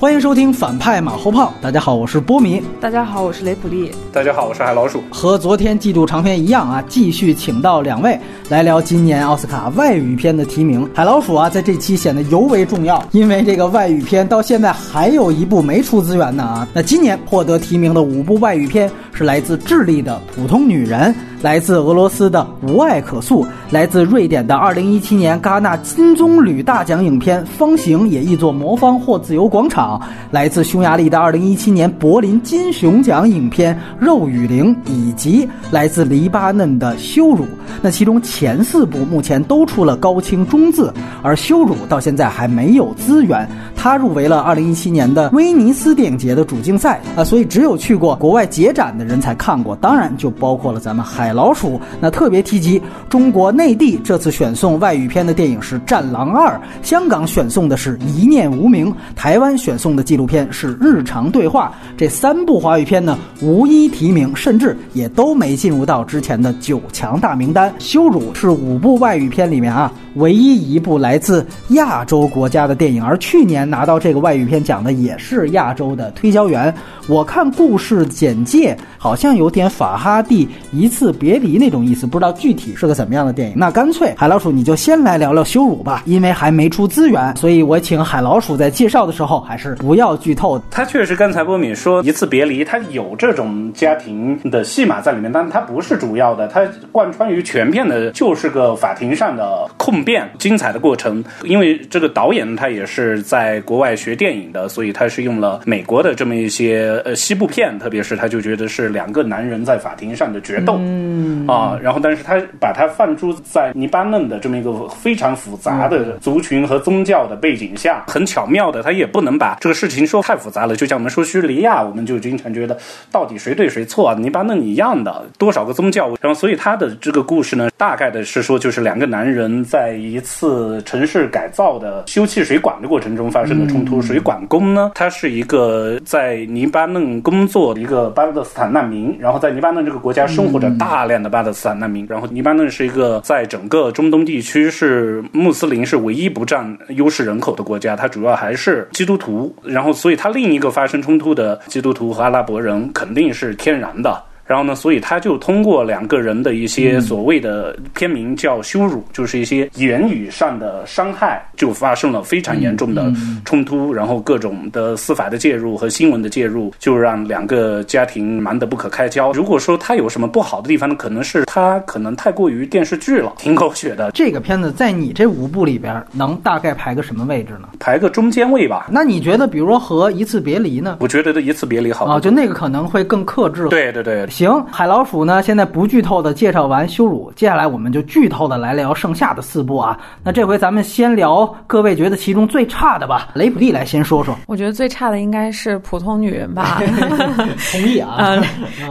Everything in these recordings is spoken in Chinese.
欢迎收听反派马后炮。大家好，我是波米。大家好，我是雷普利。大家好，我是海老鼠。和昨天季度长片一样啊，继续请到两位来聊今年奥斯卡外语片的提名。海老鼠啊，在这期显得尤为重要，因为这个外语片到现在还有一部没出资源呢啊。那今年获得提名的五部外语片是来自智利的《普通女人》。来自俄罗斯的《无爱可诉》，来自瑞典的2017年戛纳金棕榈大奖影片《方形》也译作《魔方》或《自由广场》，来自匈牙利的2017年柏林金熊奖影片《肉与灵》，以及来自黎巴嫩的《羞辱》。那其中前四部目前都出了高清中字，而《羞辱》到现在还没有资源。它入围了2017年的威尼斯电影节的主竞赛啊，所以只有去过国外节展的人才看过，当然就包括了咱们海。老鼠，那特别提及中国内地这次选送外语片的电影是《战狼二》，香港选送的是《一念无名》，台湾选送的纪录片是《日常对话》。这三部华语片呢，无一提名，甚至也都没进入到之前的九强大名单。羞辱是五部外语片里面啊，唯一一部来自亚洲国家的电影，而去年拿到这个外语片奖的也是亚洲的推销员。我看故事简介，好像有点法哈蒂一次别离那种意思，不知道具体是个怎么样的电影。那干脆海老鼠你就先来聊聊羞辱吧，因为还没出资源，所以我请海老鼠在介绍的时候还是不要剧透。他确实刚才波米说一次别离，他有这种家庭的戏码在里面，但他不是主要的，他贯穿于全片的就是个法庭上的控辩，精彩的过程。因为这个导演他也是在国外学电影的，所以他是用了美国的这么一些。呃，西部片，特别是他就觉得是两个男人在法庭上的决斗，嗯啊，然后但是他把它放诸在黎巴嫩的这么一个非常复杂的族群和宗教的背景下，很巧妙的，他也不能把这个事情说太复杂了。就像我们说叙利亚，我们就经常觉得到底谁对谁错啊？黎巴嫩一样的，多少个宗教，然后所以他的这个故事呢，大概的是说，就是两个男人在一次城市改造的修气水管的过程中发生的冲突。水管工呢，他是一个在黎巴。嫩工作的一个巴勒斯坦难民，然后在黎巴嫩这个国家生活着大大量的巴勒斯坦难民，然后黎巴嫩是一个在整个中东地区是穆斯林是唯一不占优势人口的国家，它主要还是基督徒，然后所以它另一个发生冲突的基督徒和阿拉伯人肯定是天然的。然后呢，所以他就通过两个人的一些所谓的片名叫羞辱，就是一些言语上的伤害，就发生了非常严重的冲突。然后各种的司法的介入和新闻的介入，就让两个家庭忙得不可开交。如果说他有什么不好的地方呢，可能是他可能太过于电视剧了，挺狗血的。这个片子在你这五部里边能大概排个什么位置呢？排个中间位吧。那你觉得，比如说和一次别离呢？我觉得的一次别离好啊，就那个可能会更克制。对对对。行，海老鼠呢？现在不剧透的介绍完羞辱，接下来我们就剧透的来聊剩下的四部啊。那这回咱们先聊各位觉得其中最差的吧。雷普利来先说说。我觉得最差的应该是《普通女人》吧。同意啊。嗯，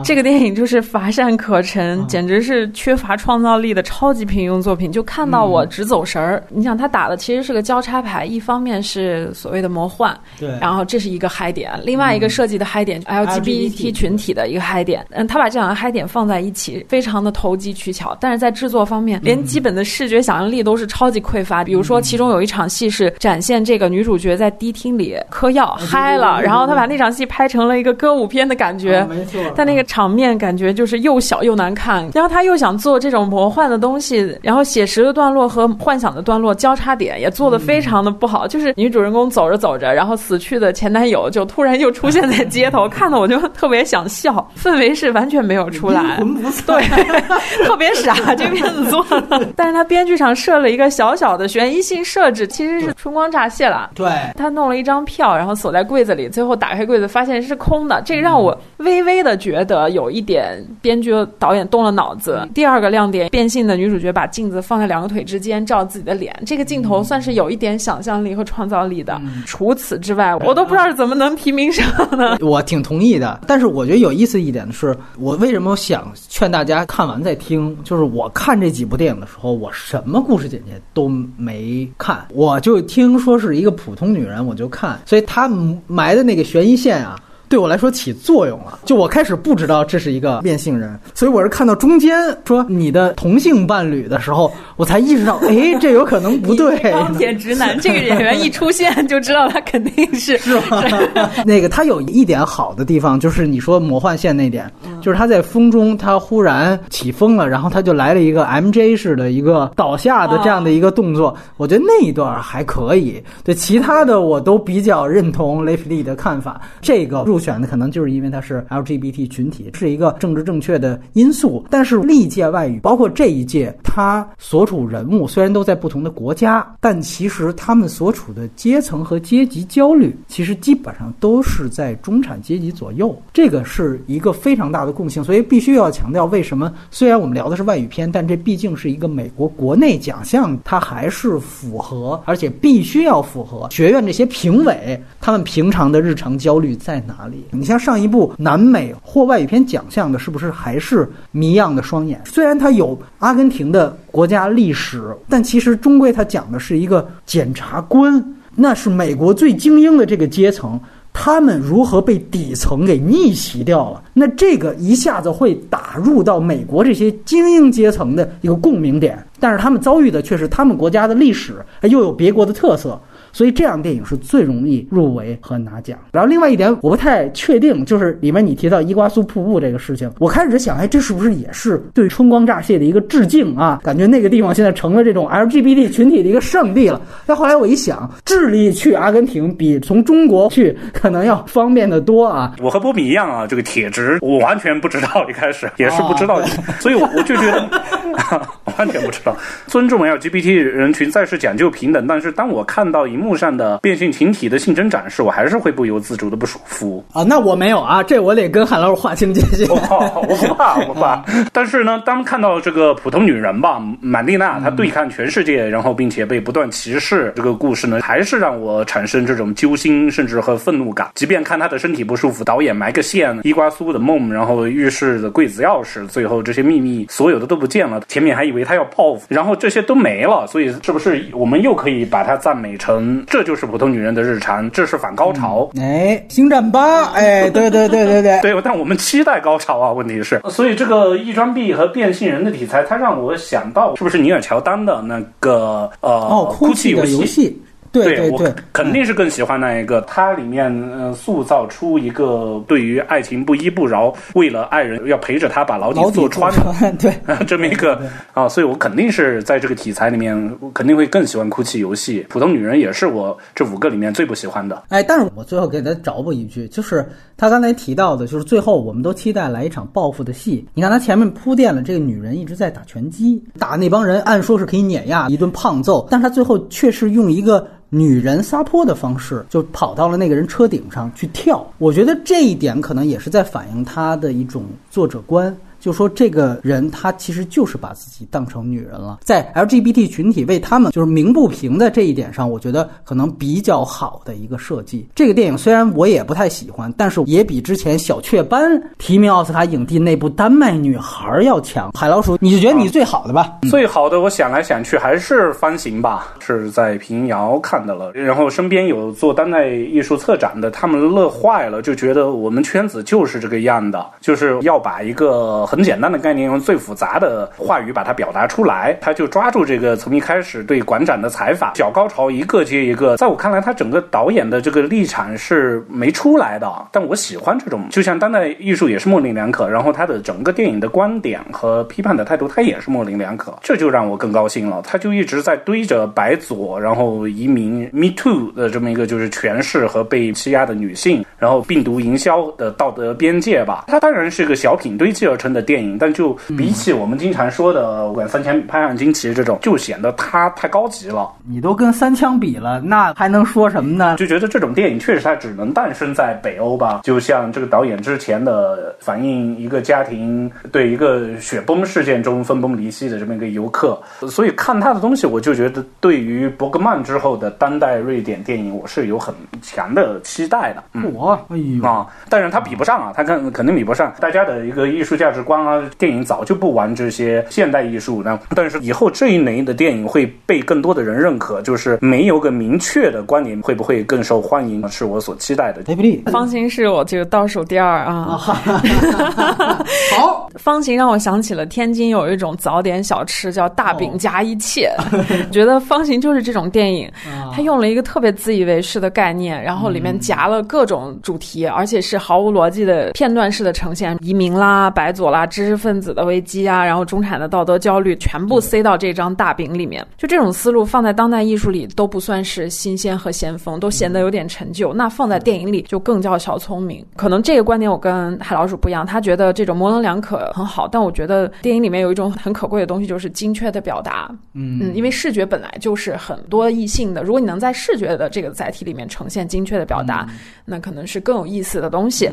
这个电影就是乏善可陈，简直是缺乏创造力的超级平庸作品。就看到我直走神儿。你想，他打的其实是个交叉牌，一方面是所谓的魔幻，对，然后这是一个嗨点；另外一个设计的嗨点，LGBT 群体的一个嗨点。嗯，他把这两个嗨点放在一起，非常的投机取巧，但是在制作方面，连基本的视觉想象力都是超级匮乏。比如说，其中有一场戏是展现这个女主角在迪厅里嗑药嗨了，然后她把那场戏拍成了一个歌舞片的感觉，没错。但那个场面感觉就是又小又难看。然后他又想做这种魔幻的东西，然后写实的段落和幻想的段落交叉点也做的非常的不好。就是女主人公走着走着，然后死去的前男友就突然又出现在街头，看的我就特别想笑，氛围是完全没有出来。对，特别傻，这片子做的。但是他编剧上设了一个小小的悬疑性设置，其实是春光乍泄了。对，他弄了一张票，然后锁在柜子里，最后打开柜子发现是空的，这个让我微微的觉得有一点编剧导演动了脑子。第二个亮点，变性的女主角把镜子放在两个腿之间照自己的脸，这个镜头算是有一点想象力和创造力的。除此之外，我都不知道是怎么能提名上呢？我挺同意的，但是我觉得有意思一点的是，我为什么想。劝大家看完再听。就是我看这几部电影的时候，我什么故事简介都没看，我就听说是一个普通女人，我就看。所以她埋的那个悬疑线啊，对我来说起作用了。就我开始不知道这是一个变性人，所以我是看到中间说你的同性伴侣的时候，我才意识到，哎，这有可能不对。钢铁直男 这个演员一出现，就知道他肯定是是吧？那个他有一点好的地方，就是你说魔幻线那点，就是他在风中，他忽然起风了，然后他就来了一个 MJ 式的一个倒下的这样的一个动作，我觉得那一段还可以。对其他的，我都比较认同雷弗利的看法。这个入选的可能就是因为他是 LGBT 群体，是一个政治正确的因素。但是历届外语，包括这一届，他所处人物虽然都在不同的国家，但其实他们所处的阶层和阶级焦虑，其实基本上都是在中产阶级左右。这个是一个非常大的共性，所以必须要强调，为什么虽然我们聊的是外语片，但这毕竟是一个美国国内奖项，它还是符合，而且必须要符合学院这些评委他们平常的日常焦虑在哪里。你像上一部南美获外语片奖项的，是不是还是《谜样的双眼》？虽然它有阿根廷的国家历史，但其实终归它讲的是一个检察官，那是美国最精英的这个阶层。他们如何被底层给逆袭掉了？那这个一下子会打入到美国这些精英阶层的一个共鸣点，但是他们遭遇的却是他们国家的历史，又有别国的特色。所以这样电影是最容易入围和拿奖。然后另外一点我不太确定，就是里面你提到伊瓜苏瀑布这个事情，我开始想，哎，这是不是也是对春光乍泄的一个致敬啊？感觉那个地方现在成了这种 LGBT 群体的一个圣地了。但后来我一想，智利去阿根廷比从中国去可能要方便的多啊。我和波比一样啊，这个铁直我完全不知道，一开始也是不知道，所以我就觉得 完全不知道。尊重 LGBT 人群再是讲究平等，但是当我看到一幕上的变性群体的性征展示，我还是会不由自主的不舒服啊。那我没有啊，这我得跟韩老师划清界限。我不怕，我不怕。但是呢，当看到这个普通女人吧，满丽娜她对抗全世界，然后并且被不断歧视，这个故事呢，还是让我产生这种揪心，甚至和愤怒感。即便看她的身体不舒服，导演埋个线，伊瓜苏的梦，然后浴室的柜子钥匙，最后这些秘密所有的都不见了。前面还以为她要报复，然后这些都没了。所以是不是我们又可以把它赞美成？这就是普通女人的日常，这是反高潮。哎，星战八，哎，对对对对对 对，但我们期待高潮啊，问题是，所以这个异装癖和变性人的题材，它让我想到，是不是尼尔乔丹的那个呃，哦，哭泣游戏。对对对，肯定是更喜欢那一个。它里面呃塑造出一个对于爱情不依不饶，为了爱人要陪着他把牢底坐穿的，对 这么一个啊，所以我肯定是在这个题材里面，肯定会更喜欢哭泣游戏。普通女人也是我这五个里面最不喜欢的。哎，但是我最后给他找补一句，就是他刚才提到的，就是最后我们都期待来一场报复的戏。你看他前面铺垫了，这个女人一直在打拳击，打那帮人，按说是可以碾压一顿胖揍，但他最后却是用一个。女人撒泼的方式，就跑到了那个人车顶上去跳。我觉得这一点可能也是在反映他的一种作者观。就说这个人他其实就是把自己当成女人了，在 LGBT 群体为他们就是鸣不平的这一点上，我觉得可能比较好的一个设计。这个电影虽然我也不太喜欢，但是也比之前小雀斑提名奥斯卡影帝那部《丹麦女孩》要强。海老鼠，你就觉得你最好的吧？最好的，我想来想去还是方形吧，是在平遥看的了。然后身边有做丹麦艺术策展的，他们乐坏了，就觉得我们圈子就是这个样的，就是要把一个。很简单的概念，用最复杂的话语把它表达出来，他就抓住这个从一开始对馆长的采访，小高潮一个接一个。在我看来，他整个导演的这个立场是没出来的，但我喜欢这种，就像当代艺术也是模棱两可，然后他的整个电影的观点和批判的态度，他也是模棱两可，这就让我更高兴了。他就一直在堆着白左，然后移民 Me Too 的这么一个就是权势和被欺压的女性，然后病毒营销的道德边界吧。他当然是一个小品堆积而成的。电影，但就比起我们经常说的《管三千拍案惊奇》这种，就显得它太高级了。你都跟三枪比了，那还能说什么呢？就觉得这种电影确实它只能诞生在北欧吧。就像这个导演之前的反映一个家庭对一个雪崩事件中分崩离析的这么一个游客，所以看他的东西，我就觉得对于伯格曼之后的当代瑞典电影，我是有很强的期待的。我，哎呦啊！但是他比不上啊，他肯肯定比不上大家的一个艺术价值观。啊，电影早就不玩这些现代艺术呢。但是以后这一类的电影会被更多的人认可，就是没有个明确的观点，会不会更受欢迎，是我所期待的。方形是我这个倒数第二啊。好，方形让我想起了天津有一种早点小吃叫大饼夹一切，觉得方形就是这种电影，它用了一个特别自以为是的概念，然后里面夹了各种主题，而且是毫无逻辑的片段式的呈现，移民啦、白左啦、知识分子的危机啊，然后中产的道德焦虑，全部塞到这张大饼里面。就这种思路放在当代艺术里都不算是新鲜和先锋，都显得有点陈旧。那放在电影里就更叫小聪明。可能这个观点我跟海老鼠不一样，他觉得这种模棱两可很好，但我觉得电影里面有一种很可贵的东西，就是精确的表达。嗯，因为视觉本来就是很多异性的，如果你能在视觉的这个载体里面呈现精确的表达，那可能是更有意思的东西。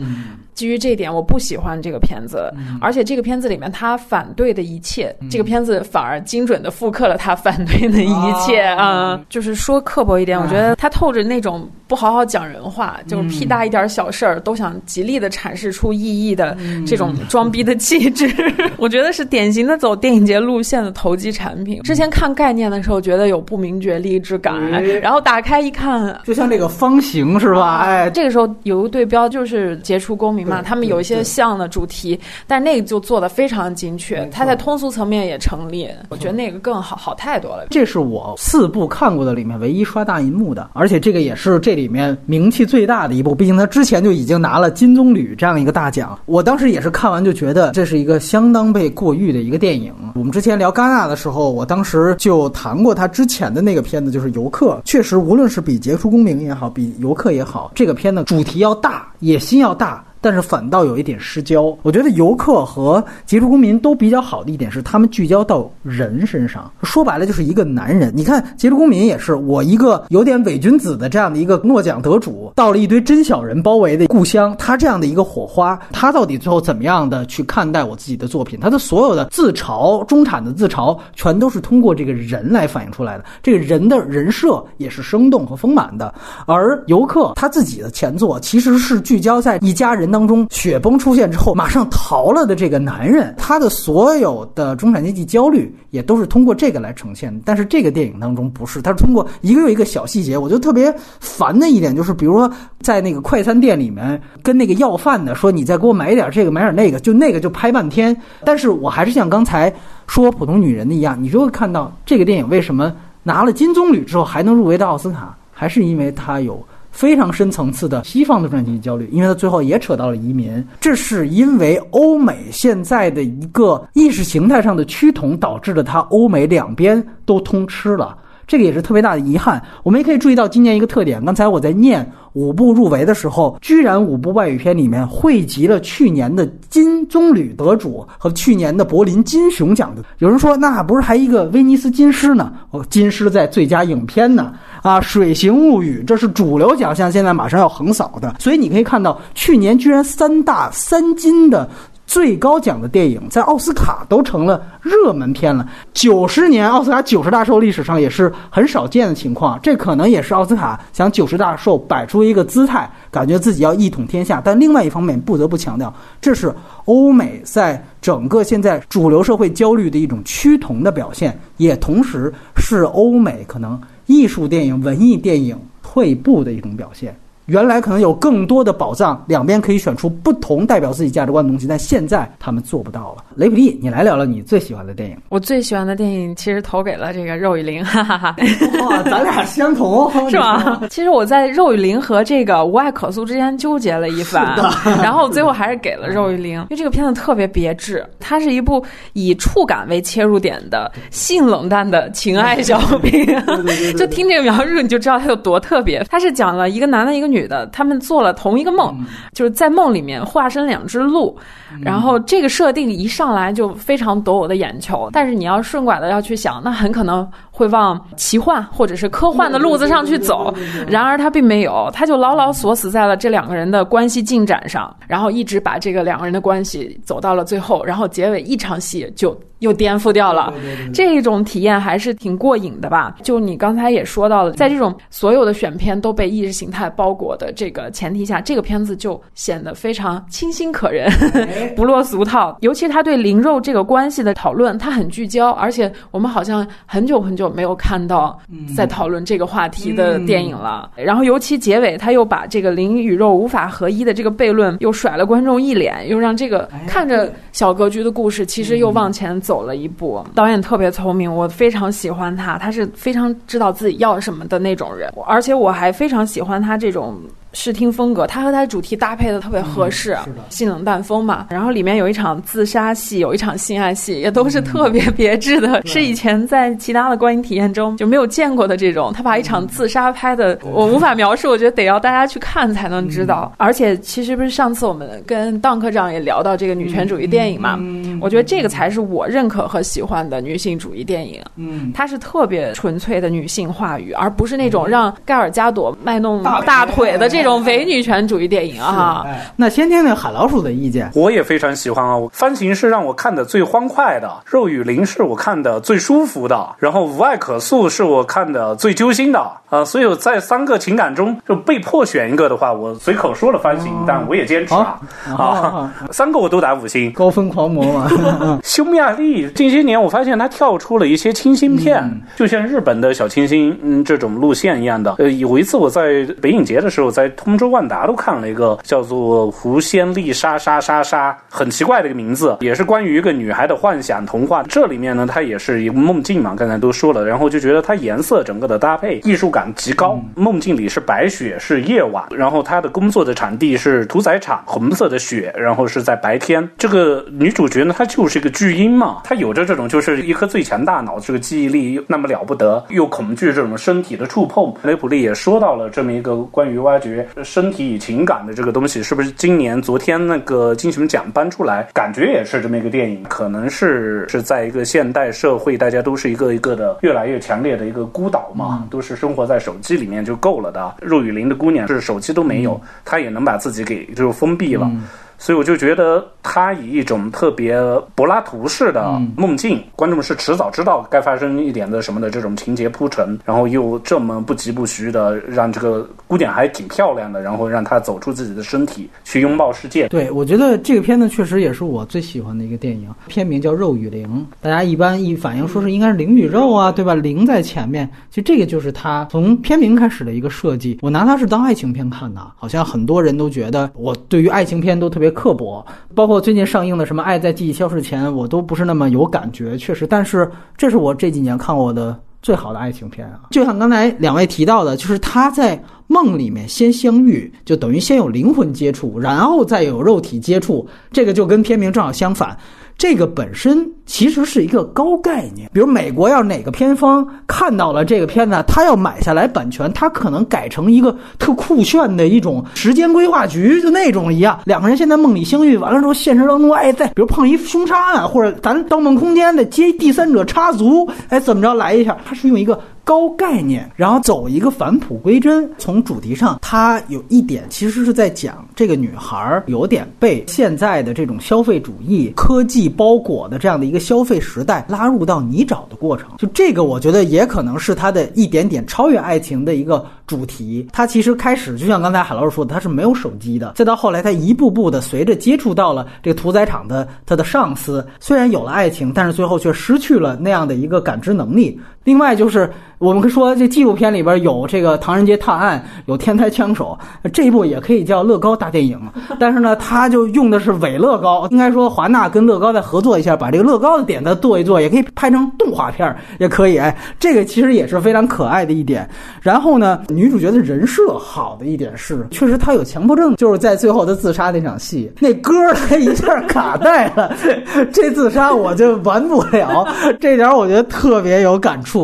基于这一点，我不喜欢这个片子，而且这个片子里面他反对的一切，这个片子反而精准的复刻了他反对的一切啊。就是说刻薄一点，我觉得他透着那种不好好讲人话，就是屁大一点小事儿都想极力的阐释出意义的这种装逼的气质。我觉得是典型的走电影节路线的投机产品。之前看概念的时候，觉得有不明觉厉之感，然后打开一看，就像这个方形是吧？哎，这个时候有个对标就是杰出公民嘛，他们有一些像的主题，但那个就做的非常精确，它在通俗层面也成立。我觉得那个更好，好太多了。这是我四部看过的里面唯一刷大银幕的，而且这个也是这里面名气最大的一部，毕竟他之前就已经拿了金棕榈这样一个大奖。我当时也是看完就觉得这是一个相当被过誉的一个电影。我们之前聊戛纳的时候，我当时就谈过他之前的那个片子，就是《游客》。确实，无论是比《杰出公民》也好，比《游客》也好，这个片子主题要大，野心要大。但是反倒有一点失焦。我觉得游客和杰出公民都比较好的一点是，他们聚焦到人身上。说白了就是一个男人。你看杰出公民也是我一个有点伪君子的这样的一个诺奖得主，到了一堆真小人包围的故乡，他这样的一个火花，他到底最后怎么样的去看待我自己的作品？他的所有的自嘲、中产的自嘲，全都是通过这个人来反映出来的。这个人的人设也是生动和丰满的。而游客他自己的前作其实是聚焦在一家人。当中雪崩出现之后，马上逃了的这个男人，他的所有的中产阶级焦虑也都是通过这个来呈现的。但是这个电影当中不是，他是通过一个又一个小细节。我就特别烦的一点就是，比如说在那个快餐店里面跟那个要饭的说：“你再给我买一点这个，买点那个。”就那个就拍半天。但是我还是像刚才说普通女人的一样，你就会看到这个电影为什么拿了金棕榈之后还能入围到奥斯卡，还是因为它有。非常深层次的西方的中产阶级焦虑，因为他最后也扯到了移民，这是因为欧美现在的一个意识形态上的趋同导致的他欧美两边都通吃了，这个也是特别大的遗憾。我们也可以注意到今年一个特点，刚才我在念五部入围的时候，居然五部外语片里面汇集了去年的金棕榈得主和去年的柏林金熊奖的。有人说，那不是还一个威尼斯金狮呢？哦，金狮在最佳影片呢。啊，《水形物语》这是主流奖项，现在马上要横扫的，所以你可以看到，去年居然三大三金的最高奖的电影，在奥斯卡都成了热门片了。九十年奥斯卡九十大寿历史上也是很少见的情况，这可能也是奥斯卡想九十大寿摆出一个姿态，感觉自己要一统天下。但另外一方面，不得不强调，这是欧美在整个现在主流社会焦虑的一种趋同的表现，也同时是欧美可能。艺术电影、文艺电影退步的一种表现。原来可能有更多的宝藏，两边可以选出不同代表自己价值观的东西，但现在他们做不到了。雷普利，你来聊聊你最喜欢的电影。我最喜欢的电影其实投给了这个肉与灵，哈哈哈。哇，咱俩相同是吧？其实我在肉与灵和这个无爱可诉之间纠结了一番，然后最后还是给了肉与灵，因为这个片子特别别致，它是一部以触感为切入点的性冷淡的情爱小品。就听这个描述你就知道它有多特别。它是讲了一个男的，一个女。女的，他们做了同一个梦，就是在梦里面化身两只鹿，然后这个设定一上来就非常夺我的眼球。但是你要顺拐的要去想，那很可能会往奇幻或者是科幻的路子上去走，然而他并没有，他就牢牢锁死在了这两个人的关系进展上，然后一直把这个两个人的关系走到了最后，然后结尾一场戏就。又颠覆掉了，这种体验还是挺过瘾的吧？就你刚才也说到了，在这种所有的选片都被意识形态包裹的这个前提下，这个片子就显得非常清新可人，不落俗套。尤其他对灵肉这个关系的讨论，他很聚焦，而且我们好像很久很久没有看到在讨论这个话题的电影了。然后尤其结尾，他又把这个灵与肉无法合一的这个悖论又甩了观众一脸，又让这个看着小格局的故事其实又往前。走了一步，导演特别聪明，我非常喜欢他，他是非常知道自己要什么的那种人，而且我还非常喜欢他这种。视听风格，它和它主题搭配的特别合适，性冷淡风嘛。然后里面有一场自杀戏，有一场性爱戏，也都是特别别致的，是以前在其他的观影体验中就没有见过的这种。他把一场自杀拍的，我无法描述，我觉得得要大家去看才能知道。而且其实不是上次我们跟当科长也聊到这个女权主义电影嘛？我觉得这个才是我认可和喜欢的女性主义电影。嗯，它是特别纯粹的女性话语，而不是那种让盖尔加朵卖弄大腿的这。种伪女权主义电影啊，那先听听海老鼠的意见。我也非常喜欢啊，番行是让我看的最欢快的，肉与灵是我看的最舒服的，然后无爱可诉是我看的最揪心的啊。所以在三个情感中就被迫选一个的话，我随口说了番行，但我也坚持啊啊，三个我都打五星。高分狂魔嘛，匈牙利近些年我发现他跳出了一些清新片，就像日本的小清新嗯这种路线一样的。呃，有一次我在北影节的时候在。通州万达都看了一个叫做《狐仙丽莎莎莎莎》，很奇怪的一个名字，也是关于一个女孩的幻想童话。这里面呢，它也是一个梦境嘛，刚才都说了，然后就觉得它颜色整个的搭配艺术感极高。梦境里是白雪，是夜晚，然后她的工作的场地是屠宰场，红色的雪，然后是在白天。这个女主角呢，她就是一个巨婴嘛，她有着这种就是一颗最强大脑，这个记忆力又那么了不得，又恐惧这种身体的触碰。雷普利也说到了这么一个关于挖掘。身体与情感的这个东西，是不是今年昨天那个金熊奖颁出来，感觉也是这么一个电影？可能是是在一个现代社会，大家都是一个一个的越来越强烈的一个孤岛嘛，都是生活在手机里面就够了的。入雨林的姑娘是手机都没有，她也能把自己给就是封闭了。所以我就觉得他以一种特别柏拉图式的梦境，观众是迟早知道该发生一点的什么的这种情节铺陈，然后又这么不疾不徐的让这个姑娘还挺漂亮的，然后让她走出自己的身体去拥抱世界。对，我觉得这个片子确实也是我最喜欢的一个电影，片名叫《肉与灵》，大家一般一反应说是应该是灵与肉啊，对吧？灵在前面，其实这个就是他从片名开始的一个设计。我拿它是当爱情片看的，好像很多人都觉得我对于爱情片都特别。刻薄，包括最近上映的什么《爱在记忆消失前》，我都不是那么有感觉，确实。但是这是我这几年看过的最好的爱情片啊！就像刚才两位提到的，就是他在梦里面先相遇，就等于先有灵魂接触，然后再有肉体接触，这个就跟片名正好相反。这个本身其实是一个高概念，比如美国要哪个片方看到了这个片子，他要买下来版权，他可能改成一个特酷炫的一种时间规划局，就那种一样，两个人现在梦里相遇，完了之后现实当中哎，再比如碰一凶杀案，或者咱《盗梦空间》的接第三者插足，哎，怎么着来一下，他是用一个。高概念，然后走一个返璞归真。从主题上，它有一点其实是在讲这个女孩有点被现在的这种消费主义、科技包裹的这样的一个消费时代拉入到泥沼的过程。就这个，我觉得也可能是它的一点点超越爱情的一个主题。它其实开始就像刚才海老师说的，他是没有手机的，再到后来，他一步步的随着接触到了这个屠宰场的他的上司，虽然有了爱情，但是最后却失去了那样的一个感知能力。另外就是。我们说这纪录片里边有这个《唐人街探案》，有天台枪手，这一部也可以叫乐高大电影。但是呢，他就用的是伪乐高，应该说华纳跟乐高再合作一下，把这个乐高的点再做一做，也可以拍成动画片，也可以。哎，这个其实也是非常可爱的一点。然后呢，女主角的人设好的一点是，确实她有强迫症，就是在最后她自杀那场戏，那歌她一下卡带了，这自杀我就完不了。这点我觉得特别有感触，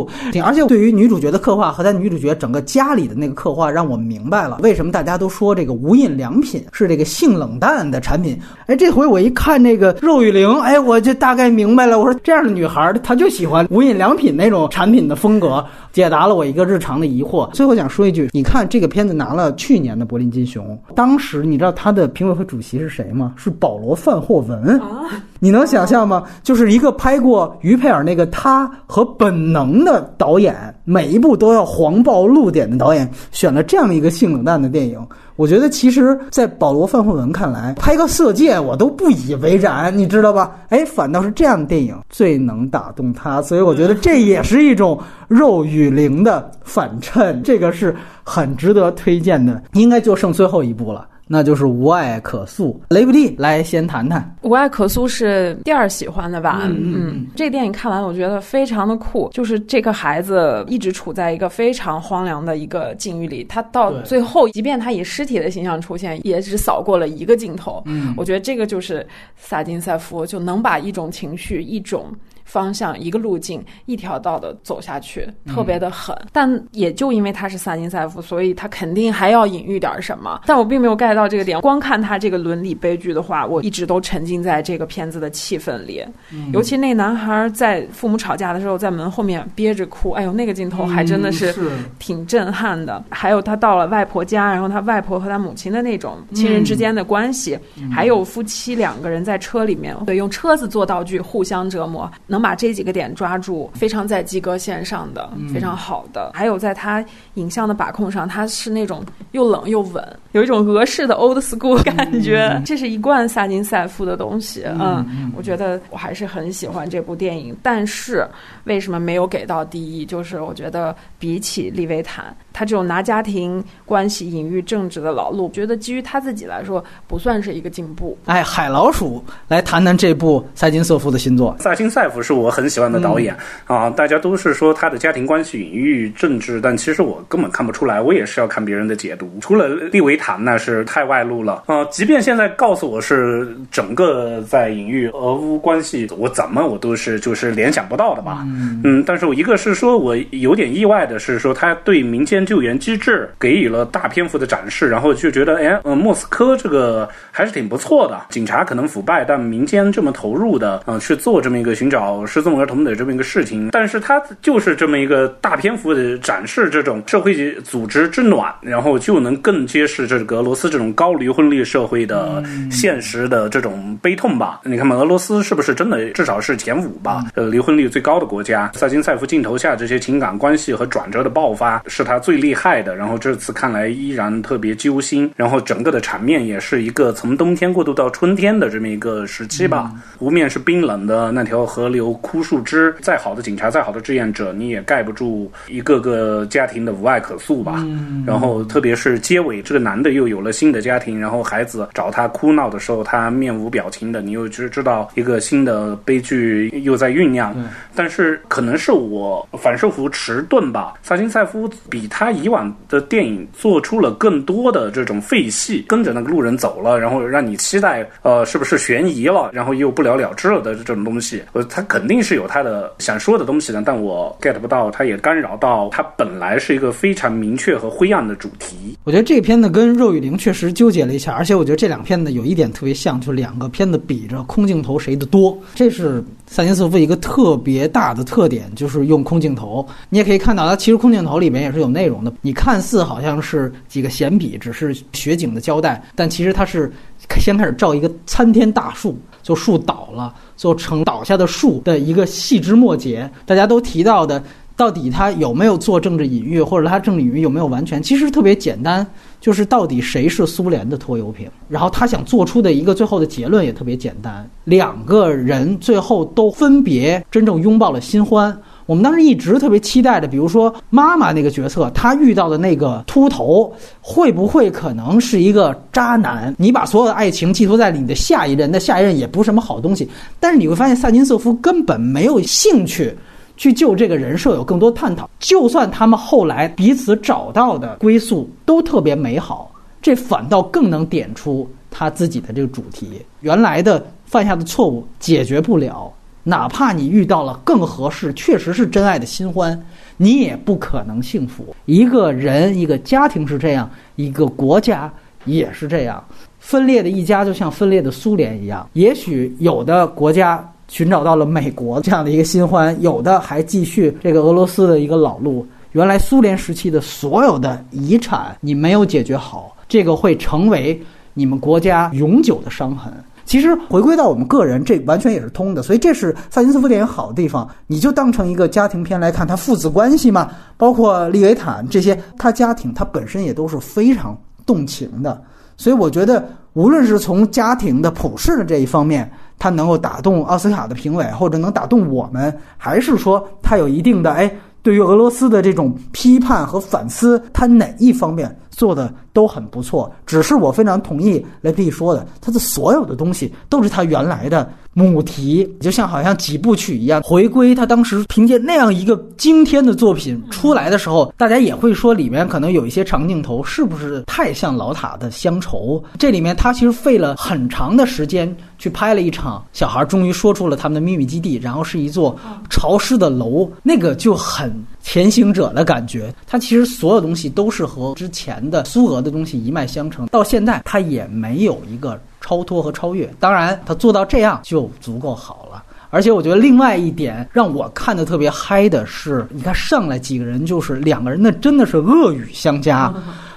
而且对。于女主角的刻画和她女主角整个家里的那个刻画，让我明白了为什么大家都说这个无印良品是这个性冷淡的产品。哎，这回我一看这个肉雨玲，哎，我就大概明白了。我说这样的女孩，她就喜欢无印良品那种产品的风格，解答了我一个日常的疑惑。最后想说一句，你看这个片子拿了去年的柏林金熊，当时你知道他的评委会主席是谁吗？是保罗范霍文。你能想象吗？就是一个拍过于佩尔那个他和本能的导演，每一部都要黄暴露点的导演，选了这样一个性冷淡的电影。我觉得其实，在保罗范霍文看来，拍个色戒我都不以为然，你知道吧？哎，反倒是这样的电影最能打动他，所以我觉得这也是一种肉与灵的反衬，这个是很值得推荐的。应该就剩最后一部了。那就是无爱可诉。雷布蒂来先谈谈无爱可诉是第二喜欢的吧？嗯嗯，这个电影看完我觉得非常的酷，就是这个孩子一直处在一个非常荒凉的一个境遇里，他到最后，即便他以尸体的形象出现，也只扫过了一个镜头。嗯，我觉得这个就是萨金塞夫就能把一种情绪一种。方向一个路径一条道的走下去，特别的狠。但也就因为他是萨金塞夫，所以他肯定还要隐喻点什么。但我并没有 get 到这个点。光看他这个伦理悲剧的话，我一直都沉浸在这个片子的气氛里。尤其那男孩在父母吵架的时候，在门后面憋着哭，哎呦，那个镜头还真的是挺震撼的。还有他到了外婆家，然后他外婆和他母亲的那种亲人之间的关系，还有夫妻两个人在车里面，对，用车子做道具互相折磨，能。把这几个点抓住，非常在及格线上的，非常好的。还有在他影像的把控上，他是那种又冷又稳，有一种俄式的 old school 感觉。这是一贯萨金塞夫的东西。嗯，我觉得我还是很喜欢这部电影。但是为什么没有给到第一？就是我觉得比起利维坦，他这种拿家庭关系隐喻政治的老路，觉得基于他自己来说，不算是一个进步。哎，海老鼠来谈谈这部萨金瑟夫的新作。萨金塞夫是。是我很喜欢的导演啊！大家都是说他的家庭关系隐喻政治，但其实我根本看不出来。我也是要看别人的解读。除了利维坦，那是太外露了啊！即便现在告诉我是整个在隐喻俄乌关系，我怎么我都是就是联想不到的吧？嗯，但是我一个是说我有点意外的是说他对民间救援机制给予了大篇幅的展示，然后就觉得哎，呃，莫斯科这个还是挺不错的。警察可能腐败，但民间这么投入的啊去做这么一个寻找。失踪儿童的这么一个事情，但是它就是这么一个大篇幅的展示这种社会组织之暖，然后就能更揭示这个俄罗斯这种高离婚率社会的现实的这种悲痛吧。你看嘛，俄罗斯是不是真的至少是前五吧？呃，离婚率最高的国家。萨金塞夫镜头下这些情感关系和转折的爆发是他最厉害的。然后这次看来依然特别揪心。然后整个的场面也是一个从冬天过渡到春天的这么一个时期吧。湖面是冰冷的，那条河流。枯树枝，再好的警察，再好的志愿者，你也盖不住一个个家庭的无爱可诉吧。然后，特别是结尾，这个男的又有了新的家庭，然后孩子找他哭闹的时候，他面无表情的，你又知知道一个新的悲剧又在酝酿。但是，可能是我反射弧迟钝吧。萨金塞夫比他以往的电影做出了更多的这种废戏，跟着那个路人走了，然后让你期待，呃，是不是悬疑了，然后又不了了之了的这种东西。呃，他。肯定是有他的想说的东西的，但我 get 不到，他也干扰到他本来是一个非常明确和灰暗的主题。我觉得这个片子跟《肉与灵》确实纠结了一下，而且我觉得这两片子有一点特别像，就两个片子比着空镜头谁的多。这是三金斯夫一个特别大的特点，就是用空镜头。你也可以看到，它其实空镜头里面也是有内容的。你看似好像是几个闲笔，只是雪景的交代，但其实它是先开始照一个参天大树。就树倒了，就成倒下的树的一个细枝末节。大家都提到的，到底他有没有做政治隐喻，或者他政治隐喻有没有完全？其实特别简单，就是到底谁是苏联的拖油瓶。然后他想做出的一个最后的结论也特别简单：两个人最后都分别真正拥抱了新欢。我们当时一直特别期待的，比如说妈妈那个角色，她遇到的那个秃头，会不会可能是一个渣男？你把所有的爱情寄托在你的下一任，那下一任也不是什么好东西。但是你会发现，萨金瑟夫根本没有兴趣去就这个人设有更多探讨。就算他们后来彼此找到的归宿都特别美好，这反倒更能点出他自己的这个主题：原来的犯下的错误解决不了。哪怕你遇到了更合适、确实是真爱的新欢，你也不可能幸福。一个人、一个家庭是这样，一个国家也是这样。分裂的一家就像分裂的苏联一样，也许有的国家寻找到了美国这样的一个新欢，有的还继续这个俄罗斯的一个老路。原来苏联时期的所有的遗产，你没有解决好，这个会成为你们国家永久的伤痕。其实回归到我们个人，这完全也是通的。所以这是萨金斯夫电影好的地方，你就当成一个家庭片来看，他父子关系嘛，包括利维坦这些，他家庭他本身也都是非常动情的。所以我觉得，无论是从家庭的普世的这一方面，他能够打动奥斯卡的评委，或者能打动我们，还是说他有一定的哎。对于俄罗斯的这种批判和反思，他哪一方面做的都很不错。只是我非常同意雷皮说的，他的所有的东西都是他原来的母题，就像好像几部曲一样回归。他当时凭借那样一个惊天的作品出来的时候，大家也会说里面可能有一些长镜头是不是太像老塔的乡愁？这里面他其实费了很长的时间去拍了一场，小孩终于说出了他们的秘密基地，然后是一座潮湿的楼，那个就很。前行者的感觉，他其实所有东西都是和之前的苏俄的东西一脉相承，到现在他也没有一个超脱和超越。当然，他做到这样就足够好了。而且我觉得另外一点让我看的特别嗨的是，你看上来几个人就是两个人，那真的是恶语相加。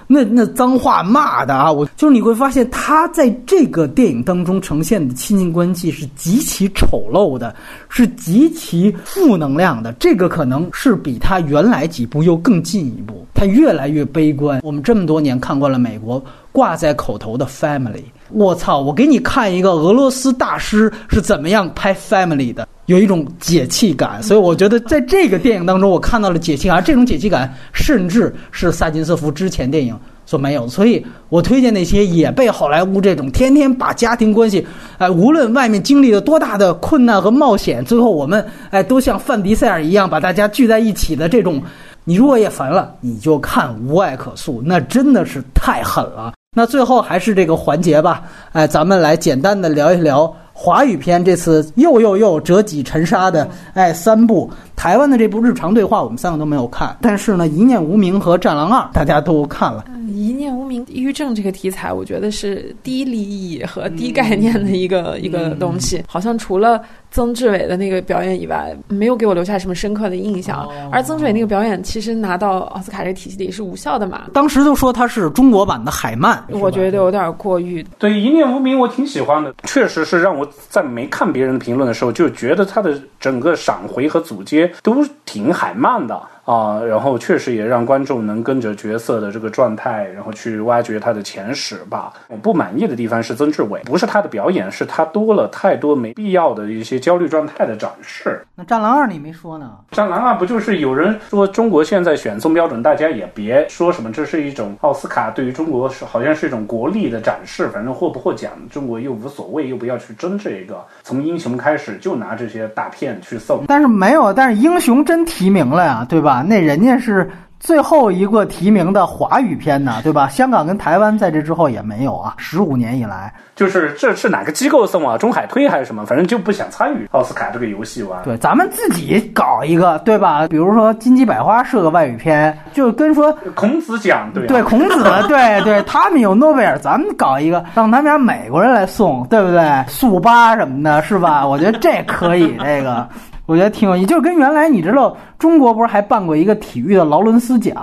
那那脏话骂的啊，我就是你会发现他在这个电影当中呈现的亲近关系是极其丑陋的，是极其负能量的。这个可能是比他原来几部又更进一步，他越来越悲观。我们这么多年看惯了美国挂在口头的 family，我操！我给你看一个俄罗斯大师是怎么样拍 family 的。有一种解气感，所以我觉得在这个电影当中，我看到了解气。而这种解气感，甚至是萨金瑟夫之前电影所没有。所以我推荐那些也被好莱坞这种天天把家庭关系，哎，无论外面经历了多大的困难和冒险，最后我们哎都像范迪塞尔一样把大家聚在一起的这种，你如果也烦了，你就看《无爱可诉》，那真的是太狠了。那最后还是这个环节吧，哎，咱们来简单的聊一聊。华语片这次又又又折戟沉沙的，哎，三部台湾的这部日常对话，我们三个都没有看，但是呢，《一念无名》和《战狼二》大家都看了。一念无名，抑郁症这个题材，我觉得是低利益和低概念的一个一个东西。好像除了曾志伟的那个表演以外，没有给我留下什么深刻的印象。而曾志伟那个表演，其实拿到奥斯卡这个体系里是无效的嘛？当时都说他是中国版的海曼，我觉得有点过誉。对《一念无名》，我挺喜欢的，确实是让我在没看别人的评论的时候，就觉得他的整个闪回和组接都挺海漫的。啊，然后确实也让观众能跟着角色的这个状态，然后去挖掘他的前史吧。我不满意的地方是曾志伟，不是他的表演，是他多了太多没必要的一些焦虑状态的展示。那《战狼二》你没说呢？《战狼二》不就是有人说中国现在选送标准，大家也别说什么，这是一种奥斯卡对于中国是好像是一种国力的展示，反正获不获奖中国又无所谓，又不要去争这个。从英雄开始就拿这些大片去送，但是没有，但是英雄真提名了呀，对吧？那人家是最后一个提名的华语片呢，对吧？香港跟台湾在这之后也没有啊。十五年以来，就是这是哪个机构送啊？中海推还是什么？反正就不想参与奥斯卡这个游戏玩。对，咱们自己搞一个，对吧？比如说《金鸡百花》是个外语片，就跟说孔子讲，对对，孔子，对对，他们有诺贝尔，咱们搞一个，让他们家美国人来送，对不对？速八什么的，是吧？我觉得这可以，这个。我觉得挺有意思，就是跟原来你知道，中国不是还办过一个体育的劳伦斯奖，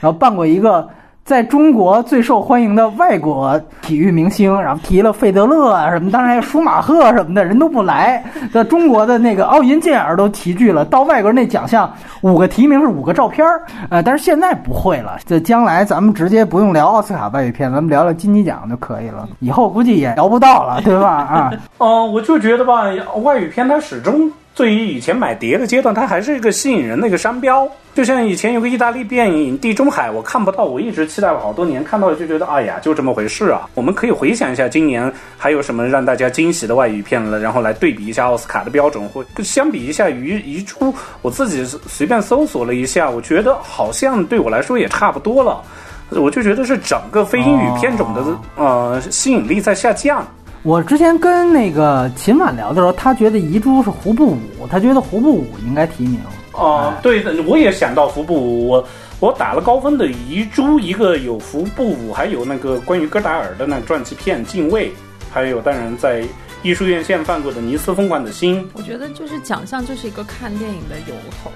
然后办过一个在中国最受欢迎的外国体育明星，然后提了费德勒啊什么，当然还有舒马赫什么的人都不来，在中国的那个奥运健儿都齐聚了，到外国那奖项五个提名是五个照片儿，呃，但是现在不会了，这将来咱们直接不用聊奥斯卡外语片，咱们聊聊金鸡奖就可以了，以后估计也聊不到了，对吧？啊，嗯，我就觉得吧，外语片它始终。对于以前买碟的阶段，它还是一个吸引人的一个商标。就像以前有个意大利电影《地中海》，我看不到，我一直期待了好多年，看到了就觉得，哎呀，就这么回事啊。我们可以回想一下，今年还有什么让大家惊喜的外语片了，然后来对比一下奥斯卡的标准，或相比一下于一出，我自己随便搜索了一下，我觉得好像对我来说也差不多了。我就觉得是整个非英语片种的呃吸引力在下降。我之前跟那个秦晚聊的时候，他觉得遗珠是胡步武，他觉得胡步武应该提名。哦、对的，我也想到服部武，我我打了高分的遗珠，一个有服部武，还有那个关于戈达尔的那个传记片《敬畏》，还有当然在艺术院线放过的《尼斯疯狂的心》。我觉得就是奖项就是一个看电影的由头。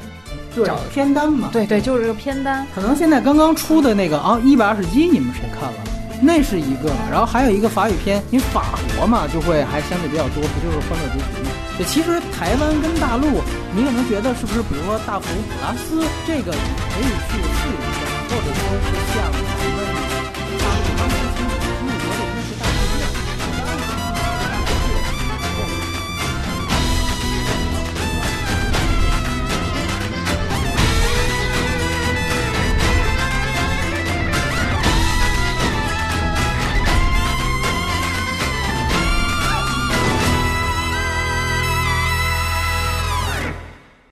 对找片单嘛，对对，就是这个片单。可能现在刚刚出的那个啊，一百二十集，你们谁看了？那是一个，然后还有一个法语片，因为法国嘛，就会还相对比较多，不就是《欢乐结局》吗？对，其实台湾跟大陆，你可能觉得是不是，比如说大佛普拉斯这个，你可以去试一下，或者说是像。